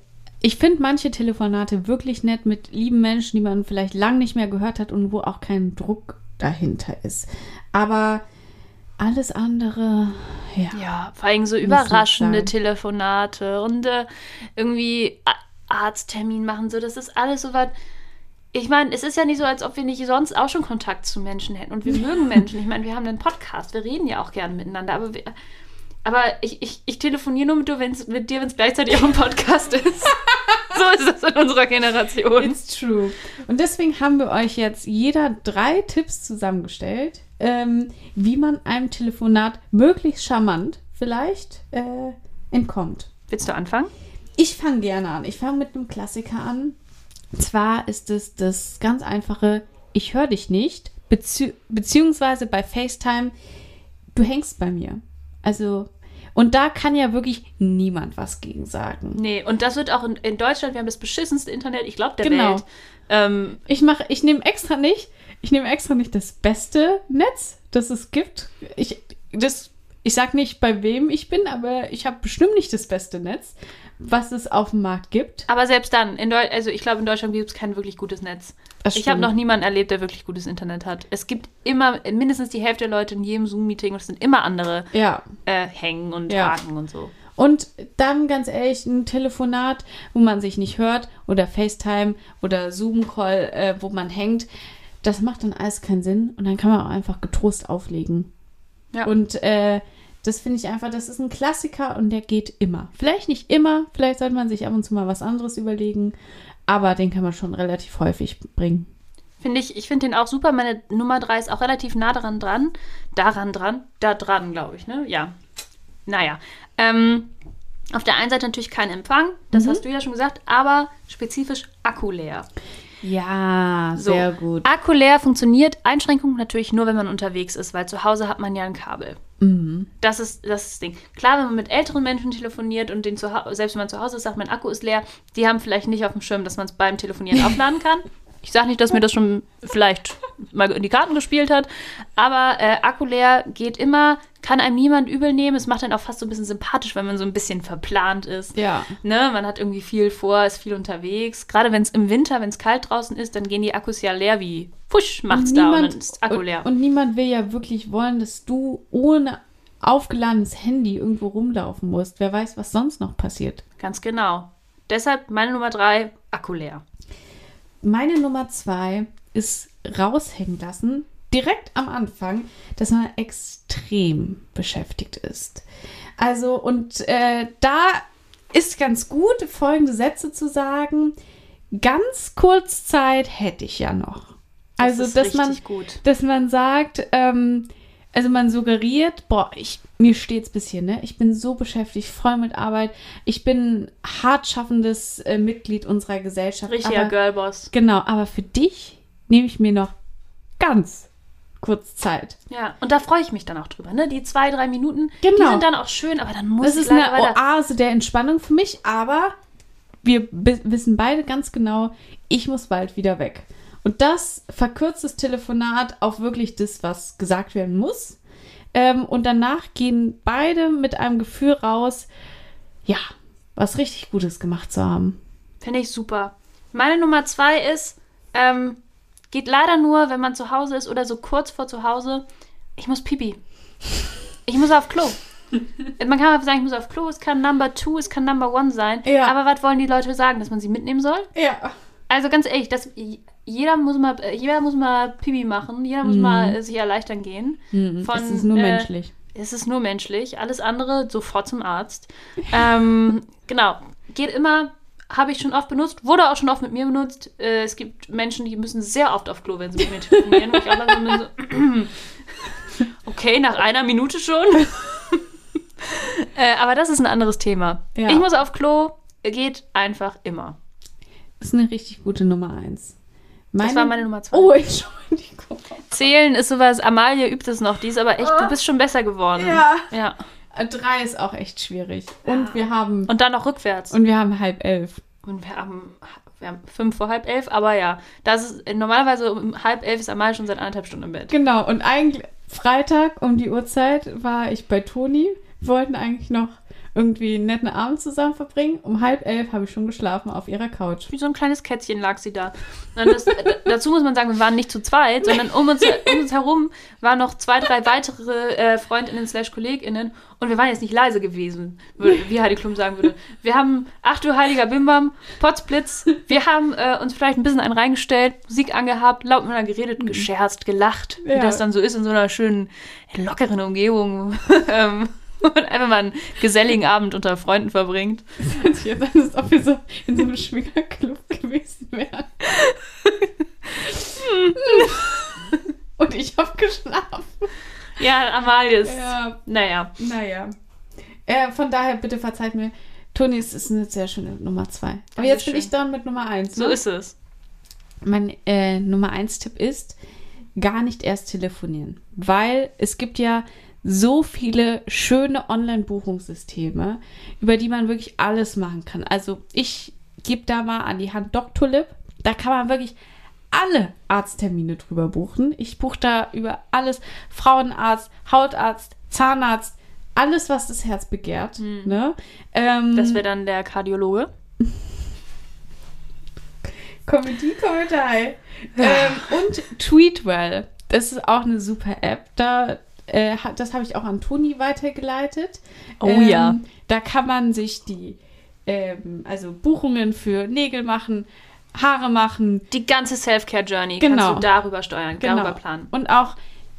ich finde manche Telefonate wirklich nett mit lieben Menschen, die man vielleicht lang nicht mehr gehört hat und wo auch kein Druck dahinter ist. Aber alles andere, ja. Ja, vor allem so überraschende. Telefonate und äh, irgendwie Arzttermin machen, so, das ist alles so was. Ich meine, es ist ja nicht so, als ob wir nicht sonst auch schon Kontakt zu Menschen hätten. Und wir [laughs] mögen Menschen. Ich meine, wir haben einen Podcast, wir reden ja auch gerne miteinander, aber wir, aber ich, ich, ich telefoniere nur mit, dir, wenn's, mit dir, wenn es gleichzeitig auch ein Podcast ist. [laughs] so ist das in unserer Generation. It's true. Und deswegen haben wir euch jetzt jeder drei Tipps zusammengestellt, ähm, wie man einem Telefonat möglichst charmant vielleicht äh, entkommt. Willst du anfangen? Ich fange gerne an. Ich fange mit einem Klassiker an. Zwar ist es das ganz einfache, ich höre dich nicht, bezieh beziehungsweise bei FaceTime, du hängst bei mir. Also, und da kann ja wirklich niemand was gegen sagen. Nee, und das wird auch in, in Deutschland, wir haben das beschissenste Internet, ich glaube, der Genau. Welt. Ähm, Ich mache, ich nehme extra nicht, ich nehme extra nicht das beste Netz, das es gibt. Ich, das, ich sag nicht, bei wem ich bin, aber ich habe bestimmt nicht das beste Netz, was es auf dem Markt gibt. Aber selbst dann, also ich glaube, in Deutschland gibt es kein wirklich gutes Netz. Ich habe noch niemanden erlebt, der wirklich gutes Internet hat. Es gibt immer mindestens die Hälfte der Leute in jedem Zoom-Meeting und es sind immer andere Ja. äh, Hängen und Ja. Haken und so. Und dann ganz ehrlich, ein Telefonat, wo man sich nicht hört, oder FaceTime oder Zoom-Call, äh, wo man hängt, das macht dann alles keinen Sinn und dann kann man auch einfach getrost auflegen. Ja. Und äh, das finde ich einfach, das ist ein Klassiker und der geht immer. Vielleicht nicht immer, vielleicht sollte man sich ab und zu mal was anderes überlegen, aber den kann man schon relativ häufig bringen. Finde ich, ich finde den auch super. Meine Nummer 3 ist auch relativ nah daran dran. Daran dran. Da dran, glaube ich, ne? Ja. Naja. Ähm, auf der einen Seite natürlich kein Empfang, das hast du ja schon gesagt, aber spezifisch Akku leer. Ja, So. sehr gut. Akku leer funktioniert. Einschränkung natürlich nur, wenn man unterwegs ist, weil zu Hause hat man ja ein Kabel. Mhm. Das ist, das ist das Ding. Klar, wenn man mit älteren Menschen telefoniert und den zu, selbst wenn man zu Hause ist, sagt, mein Akku ist leer, die haben vielleicht nicht auf dem Schirm, dass man es beim Telefonieren [laughs] aufladen kann. Ich sage nicht, dass mir das schon vielleicht mal in die Karten gespielt hat, aber äh, Akku leer geht immer, kann einem niemand übel nehmen. Es macht dann auch fast so ein bisschen sympathisch, wenn man so ein bisschen verplant ist. Ja. Ne, man hat irgendwie viel vor, ist viel unterwegs. Gerade wenn es im Winter, wenn es kalt draußen ist, dann gehen die Akkus ja leer wie Push macht's da und dann ist Akku leer. Und, und niemand will ja wirklich wollen, dass du ohne aufgeladenes Handy irgendwo rumlaufen musst. Wer weiß, was sonst noch passiert. Ganz genau. Deshalb meine Nummer drei, Akku leer. Meine Nummer zwei ist raushängen lassen, direkt am Anfang, dass man extrem beschäftigt ist. Also, und äh, da ist ganz gut, folgende Sätze zu sagen. Ganz kurz Zeit hätte ich ja noch. Also, ist dass man, gut. dass man sagt, ähm, Also man suggeriert, boah, ich, mir steht's bis hier, ne? Ich bin so beschäftigt, voll mit Arbeit. Ich bin hart schaffendes äh, Mitglied unserer Gesellschaft. Richtiger aber, Girlboss. Genau, aber für dich nehme ich mir noch ganz kurz Zeit. Ja, und da freue ich mich dann auch drüber, ne? Die zwei, drei Minuten, die Genau. sind dann auch schön, aber dann muss Das ich ist eine. Oase der Entspannung für mich, aber wir wissen beide ganz genau, ich muss bald wieder weg. Und das verkürzt das Telefonat auf wirklich das, was gesagt werden muss. Ähm, und danach gehen beide mit einem Gefühl raus, ja, was richtig Gutes gemacht zu haben. Finde ich super. Meine Nummer zwei ist, ähm, geht leider nur, wenn man zu Hause ist oder so kurz vor zu Hause. Ich muss pipi. Ich muss auf Klo. Man kann einfach sagen, ich muss auf Klo. Es kann Number Two, es kann Number One sein. Ja. Aber was wollen die Leute sagen, dass man sie mitnehmen soll? Ja. Also ganz ehrlich, das, jeder muss mal, äh, jeder muss mal Pipi machen. Jeder muss mal äh, sich erleichtern gehen. Von, das ist nur äh, menschlich. Es ist nur menschlich. Alles andere sofort zum Arzt. ähm, [laughs] genau. Geht immer, habe ich schon oft benutzt, wurde auch schon oft mit mir benutzt. Äh, es gibt Menschen, die müssen sehr oft auf Klo, wenn sie mit mir telefonieren. wo ich auch langsam bin so, [laughs] okay, nach einer Minute schon. [laughs] äh, aber das ist ein anderes Thema. Ja. Ich muss auf Klo, geht einfach immer. Das ist eine richtig gute Nummer eins. Das war meine Nummer zwei. Oh, [laughs] Entschuldigung. Zählen ist sowas, Amalie übt es noch, die ist aber echt, du bist schon besser geworden. Ja. Ja. Äh, Drei ist auch echt schwierig. Und wir haben Und dann noch rückwärts. und wir haben halb elf. Und wir haben, wir haben fünf vor halb elf, aber ja, das ist normalerweise um halb elf ist Amal schon seit anderthalb Stunden im Bett. Genau, und eigentlich Freitag um die Uhrzeit war ich bei Toni. Wir wollten eigentlich noch irgendwie einen netten Abend zusammen verbringen. Um halb elf habe ich schon geschlafen auf ihrer Couch. Wie so ein kleines Kätzchen lag sie da. Das, dazu muss man sagen, wir waren nicht zu zweit, sondern um uns, um uns herum waren noch zwei, drei weitere äh, Freundinnen slash KollegInnen und wir waren jetzt nicht leise gewesen, wie Heidi Klum sagen würde. Wir haben, ach du heiliger Bimbam, Potzblitz, wir haben äh, uns vielleicht ein bisschen einen reingestellt, Musik angehabt, laut miteinander geredet, gescherzt, gelacht, wie Ja. das dann so ist in so einer schönen, lockeren Umgebung. [laughs] [laughs] und einfach mal einen geselligen Abend unter Freunden verbringt. Hört sich jetzt an, als ob wir so in so einem Schwingerclub gewesen wären. und ich habe geschlafen. Ja, Amalie ist, Ja, naja. naja. Äh, von daher, bitte verzeiht mir. Toni, ist eine sehr schöne Nummer zwei. Aber jetzt bin Dankeschön. ich dran mit Nummer eins. So ne? ist es. Mein äh, Nummer eins Tipp ist, gar nicht erst telefonieren. Weil es gibt ja so viele schöne Online-Buchungssysteme, über die man wirklich alles machen kann. Also ich gebe da mal an die Hand Doctolib. Da kann man wirklich alle Arzttermine drüber buchen. Ich buche da über alles. Frauenarzt, Hautarzt, Zahnarzt, alles, was das Herz begehrt. Ne? Ähm, Das wäre dann der Kardiologe. [laughs] Comedy Comedy. ähm, und Tweetwell. Das ist auch eine super App. Da, äh, das habe ich auch an Toni weitergeleitet. Oh ähm, ja. Da kann man sich die ähm, also Buchungen für Nägel machen, Haare machen, Die ganze Self-Care-Journey Genau. kannst du darüber steuern, Genau. darüber planen. und auch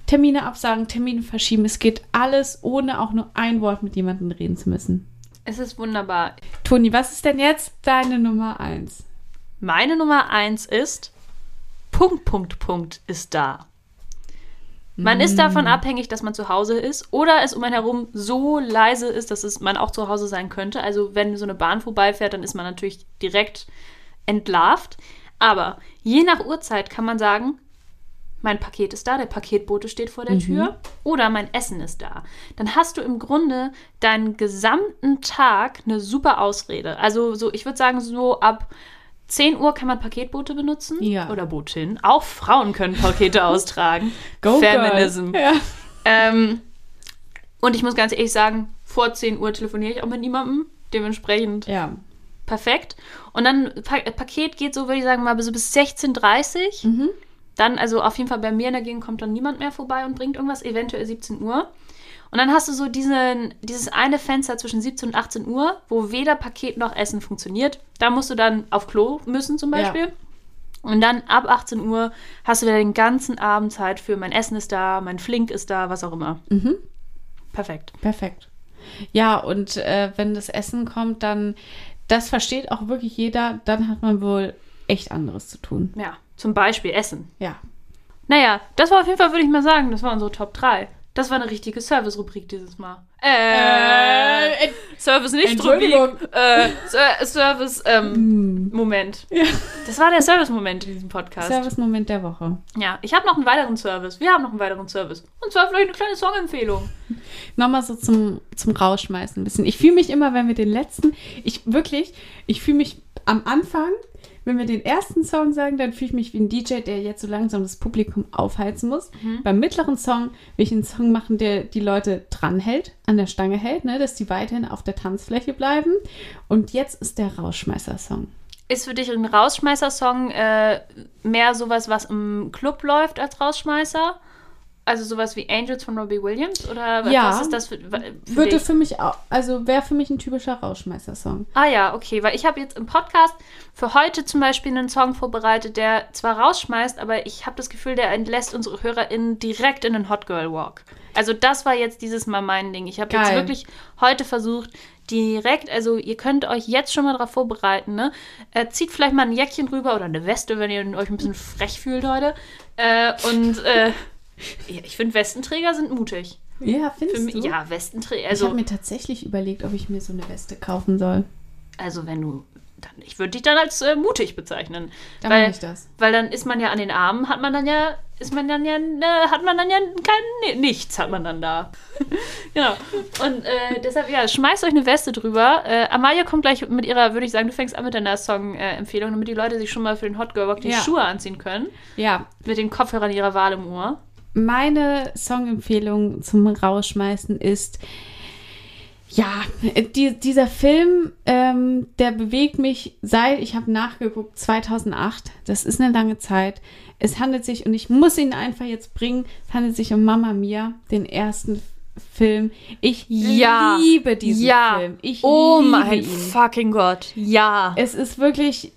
Termine absagen, Termine verschieben. Es geht alles, ohne auch nur ein Wort mit jemandem reden zu müssen. Es ist wunderbar. Toni, was ist denn jetzt deine Nummer eins? Meine Nummer eins ist Punkt, Punkt, Punkt ist da. Man ist Mm. davon abhängig, dass man zu Hause ist oder es um einen herum so leise ist, dass es man auch zu Hause sein könnte. Also wenn so eine Bahn vorbeifährt, dann ist man natürlich direkt entlarvt. Aber je nach Uhrzeit kann man sagen, mein Paket ist da, der Paketbote steht vor der Tür oder mein Essen ist da. Dann hast du im Grunde deinen gesamten Tag eine super Ausrede. Also so, ich würde sagen, so ab 10 Uhr kann man Paketboote benutzen Ja. oder Botin. Auch Frauen können Pakete [laughs] austragen. Go Feminism. Ja. Ähm, und ich muss ganz ehrlich sagen, vor 10 Uhr telefoniere ich auch mit niemandem. Dementsprechend ja. perfekt. Und dann pa Paket geht so, würde ich sagen, mal so bis 16.30 Uhr. Mhm. Dann, also auf jeden Fall bei mir in der Gegend kommt dann niemand mehr vorbei und bringt irgendwas, eventuell 17 Uhr. Und dann hast du so diesen, dieses eine Fenster zwischen 17 und 18 Uhr, wo weder Paket noch Essen funktioniert. Da musst du dann auf Klo müssen zum Ja. Beispiel. Und dann ab 18 Uhr hast du wieder den ganzen Abend Zeit für mein Essen ist da, mein Flink ist da, was auch immer. Mhm. Perfekt. Perfekt. Ja, und äh, wenn das Essen kommt, dann, das versteht auch wirklich jeder, dann hat man wohl echt anderes zu tun. Ja, zum Beispiel Essen. Ja. Naja, das war auf jeden Fall, würde ich mal sagen, das war unsere Top 3. Das war eine richtige Service-Rubrik dieses Mal. Äh, Äh, Service nicht. Rubrik. Äh, Ser- Service ähm, Moment. Ja. Das war der Service-Moment in diesem Podcast. Service-Moment der Woche. Ja, ich habe noch einen weiteren Service. Wir haben noch einen weiteren Service. Und zwar vielleicht eine kleine Songempfehlung. Nochmal so zum, zum Rausschmeißen ein bisschen. Ich fühle mich immer, wenn wir den letzten, ich wirklich, ich fühle mich am Anfang, wenn wir den ersten Song sagen, dann fühle ich mich wie ein DJ, der jetzt so langsam das Publikum aufheizen muss. Beim mittleren Song will ich einen Song machen, der die Leute dranhält, an der Stange hält, ne, dass die weiterhin auf der Tanzfläche bleiben. Und jetzt ist der Rausschmeißer-Song. Ist für dich ein Rausschmeißer-Song äh, mehr sowas, was im Club läuft als Rausschmeißer? Also sowas wie Angels von Robbie Williams? Oder Ja. was ist das für, für Würde dich? für mich auch, also wäre für mich ein typischer Rausschmeißer-Song. Ah ja, okay, weil ich habe jetzt im Podcast für heute zum Beispiel einen Song vorbereitet, der zwar rausschmeißt, aber ich habe das Gefühl, der entlässt unsere HörerInnen direkt in den Hot Girl Walk. Also das war jetzt dieses Mal mein Ding. Ich habe jetzt wirklich heute versucht, direkt, also ihr könnt euch jetzt schon mal darauf vorbereiten, ne? Äh, zieht vielleicht mal ein Jäckchen rüber oder eine Weste, wenn ihr euch ein bisschen frech fühlt heute. Äh, und äh, ja, ich finde, Westenträger sind mutig. Ja, Für findest mich, du? ja, Westenträger, ich also habe mir tatsächlich überlegt, ob ich mir so eine Weste kaufen soll. Also wenn du, dann, ich würde dich dann als äh, mutig bezeichnen. Dann weil, ich das. Weil dann ist man ja an den Armen, hat man dann ja, ist man dann ja, äh, hat man dann ja kein, nee, nichts hat man dann da. [laughs] genau. Und äh, deshalb, ja, schmeißt euch eine Weste drüber. Äh, Amalia kommt gleich mit ihrer, würde ich sagen, du fängst an mit deiner Song-Empfehlung, damit die Leute sich schon mal für den Hot Girl Walk die Ja. Schuhe anziehen können. Ja, Mit den Kopfhörern ihrer Wahl im Ohr. Meine Songempfehlung zum Rausschmeißen ist, ja, die, dieser Film, ähm, der bewegt mich seit, ich habe nachgeguckt, 2008. Das ist eine lange Zeit. Es handelt sich, und ich muss ihn einfach jetzt bringen, es handelt sich um Mamma Mia, den ersten Film. Ich Ja. liebe diesen Ja. Film. Ich Oh mein ihn. fucking Gott. Ja. Es ist wirklich,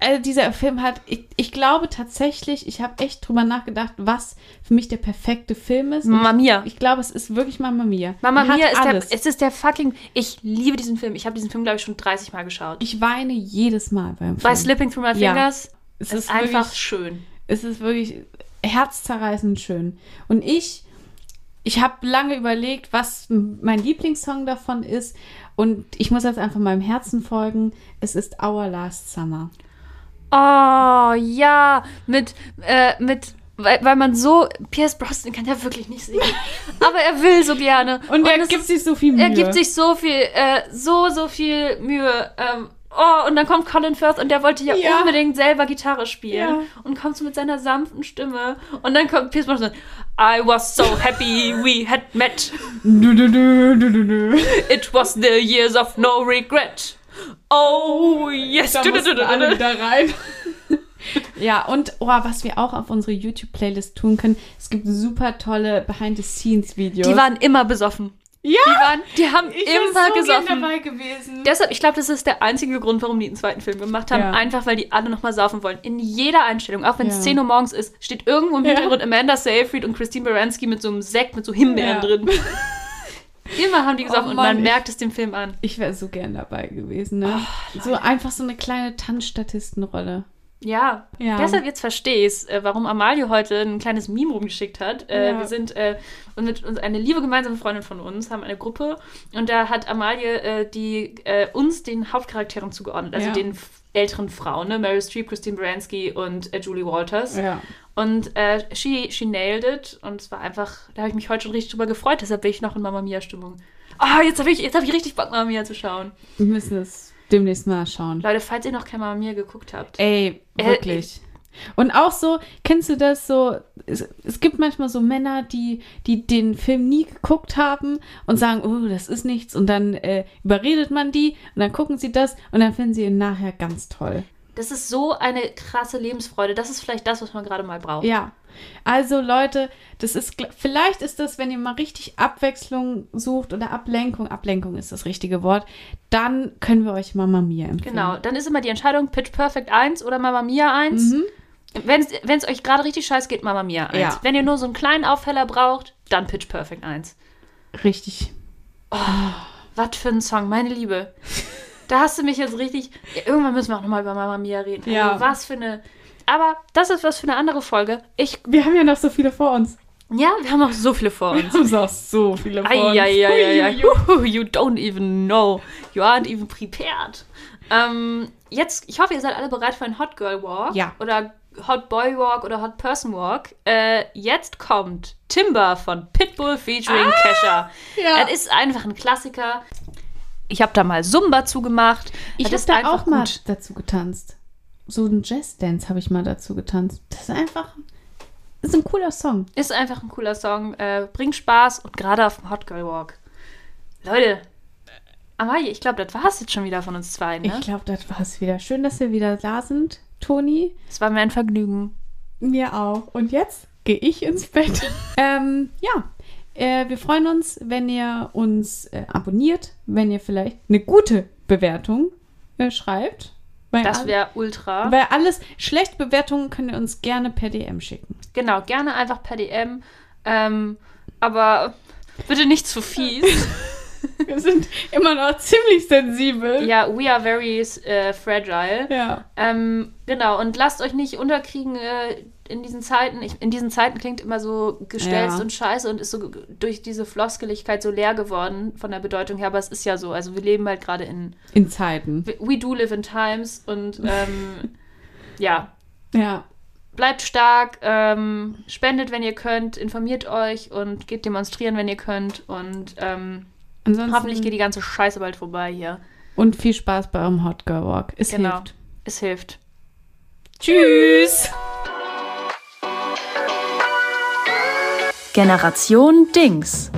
also dieser Film hat, ich, ich glaube tatsächlich, ich habe echt drüber nachgedacht, was für mich der perfekte Film ist. Mamma Mia. Ich glaube, es ist wirklich Mamma Mia. Mama Mia ist der, es ist der fucking, ich liebe diesen Film. Ich habe diesen Film, glaube ich, schon 30 Mal geschaut. ich weine jedes Mal beim Film. Bei Slipping Through My Ja. Fingers es ist, ist einfach wirklich, schön. es ist wirklich herzzerreißend schön. Und ich, ich habe lange überlegt, was mein Lieblingssong davon ist. Und ich muss jetzt einfach meinem Herzen folgen. Es ist Our Last Summer. Oh, ja, mit, äh, mit, weil, weil man so, Pierce Brosnan kann ja wirklich nicht singen, [laughs] aber er will so gerne. Und, er es gibt ist- sich so viel Mühe. Er gibt sich so viel, äh, so, so viel Mühe. Ähm, oh, und dann kommt Colin Firth und der wollte ja, Ja. unbedingt selber Gitarre spielen. Ja. Und kommt so mit seiner sanften Stimme. Und dann kommt Pierce Brosnan. I was so happy we had met. It was the years of no regret. Oh, yes. Da Du, du, mussten du, du, alle wieder rein. [laughs] ja, und oh, was wir auch auf unsere YouTube-Playlist tun können, es gibt super tolle Behind-the-Scenes-Videos. Die waren immer besoffen. ja, Die, waren, die haben ich immer so gesoffen. dabei gewesen. Deshalb, ich glaube, das ist der einzige Grund, warum die einen zweiten Film gemacht haben. Ja. Einfach, weil die alle nochmal saufen wollen. In jeder Einstellung, auch wenn es Ja. 10 Uhr morgens ist, steht irgendwo im Ja. Hintergrund Amanda Seyfried und Christine Baranski mit so einem Sekt mit so Himbeeren Ja. drin. [laughs] Immer haben die gesoffen Oh und man merkt es dem Film an. Ich wäre so gern dabei gewesen, ne? Oh, so einfach so eine kleine Tanzstatistenrolle. Ja, Ja. deshalb jetzt verstehe ich äh, warum Amalie heute ein kleines Meme rumgeschickt hat. Äh, Ja. Wir sind äh, und mit uns eine liebe gemeinsame Freundin von uns haben eine Gruppe und da hat Amalie äh, die äh, uns den Hauptcharakteren zugeordnet, also Ja. den älteren Frauen, ne? Meryl Streep, Christine Baranski und äh, Julie Walters. Ja. Und äh, she, she nailed it und es war einfach, da habe ich mich heute schon richtig drüber gefreut, deshalb bin ich noch in Mamma Mia Stimmung. Ah, jetzt habe ich, jetzt hab ich richtig Bock, Mamma Mia zu schauen. Wir müssen es demnächst mal schauen. Leute, falls ihr noch kein Mamma Mia geguckt habt. Ey, Äh, wirklich. Und auch so, kennst du das so? Es, es gibt manchmal so Männer, die, die den Film nie geguckt haben und sagen, oh, das ist nichts. Und dann äh, überredet man die und dann gucken sie das und dann finden sie ihn nachher ganz toll. Das ist so eine krasse Lebensfreude. Das ist vielleicht das, was man gerade mal braucht. Ja. Also Leute, das ist vielleicht ist das, wenn ihr mal richtig Abwechslung sucht oder Ablenkung, Ablenkung ist das richtige Wort, dann können wir euch Mama Mia empfehlen. Genau, dann ist immer die Entscheidung Pitch Perfect 1 oder Mamma Mia 1. Mhm. Wenn es euch gerade richtig scheiß geht, Mamma Mia 1. Ja. Wenn ihr nur so einen kleinen Aufheller braucht, dann Pitch Perfect 1. Richtig. Was für ein Song, meine Liebe. Da hast du mich jetzt richtig. Ja, irgendwann müssen wir auch nochmal über Mamma Mia reden. Ja. Also, was für eine. Aber das ist was für eine andere Folge. Ich Wir haben ja noch so viele vor uns. Ja, wir haben auch so viele vor uns. Wir haben auch so viele vor uns. Eieieiei. You don't even know. You aren't even prepared. Ähm, jetzt, ich hoffe, ihr seid alle bereit für einen Hot Girl Walk. Ja. Oder Hot Boy Walk oder Hot Person Walk. Äh, jetzt kommt Timber von Pitbull featuring Kesha. Ja. Es ist einfach ein Klassiker. Ich habe da mal Zumba zugemacht. Ich habe da auch mal gut. dazu getanzt. So ein Jazz-Dance habe ich mal dazu getanzt. Das ist einfach, ist ein cooler Song. Ist einfach ein cooler Song. Äh, bringt Spaß und gerade auf dem Hot Girl Walk. Leute, Amalie, ich glaube, das war es jetzt schon wieder von uns zwei, ne? Ich glaube, das war es wieder. Schön, dass wir wieder da sind, Toni. Es war mir ein Vergnügen. Mir auch. Und jetzt gehe ich ins Bett. [laughs] ähm, ja, äh, wir freuen uns, wenn ihr uns äh, abonniert, wenn ihr vielleicht eine gute Bewertung äh, schreibt. Das wäre ultra. Weil alles, schlechte Bewertungen könnt ihr uns gerne per DM schicken. Genau, gerne einfach per DM. Ähm, aber bitte nicht zu fies. [laughs] Wir sind immer noch ziemlich sensibel. ja, we are very äh, fragile. Ja. Ähm, genau, und lasst euch nicht unterkriegen äh, in diesen Zeiten. Ich, in diesen Zeiten klingt immer so gestelzt Ja. und scheiße und ist so durch diese Floskeligkeit so leer geworden von der Bedeutung her. Aber es ist ja so. Also wir leben halt gerade in In Zeiten. we- We do live in times und ähm, [laughs] ja, Ja. bleibt stark, ähm, spendet, wenn ihr könnt, informiert euch und geht demonstrieren, wenn ihr könnt. Und ähm, hoffentlich geht die ganze Scheiße bald vorbei hier. und viel Spaß bei eurem Hot Girl Walk. Es Genau. hilft. Es hilft. Tschüss. Generation Dings.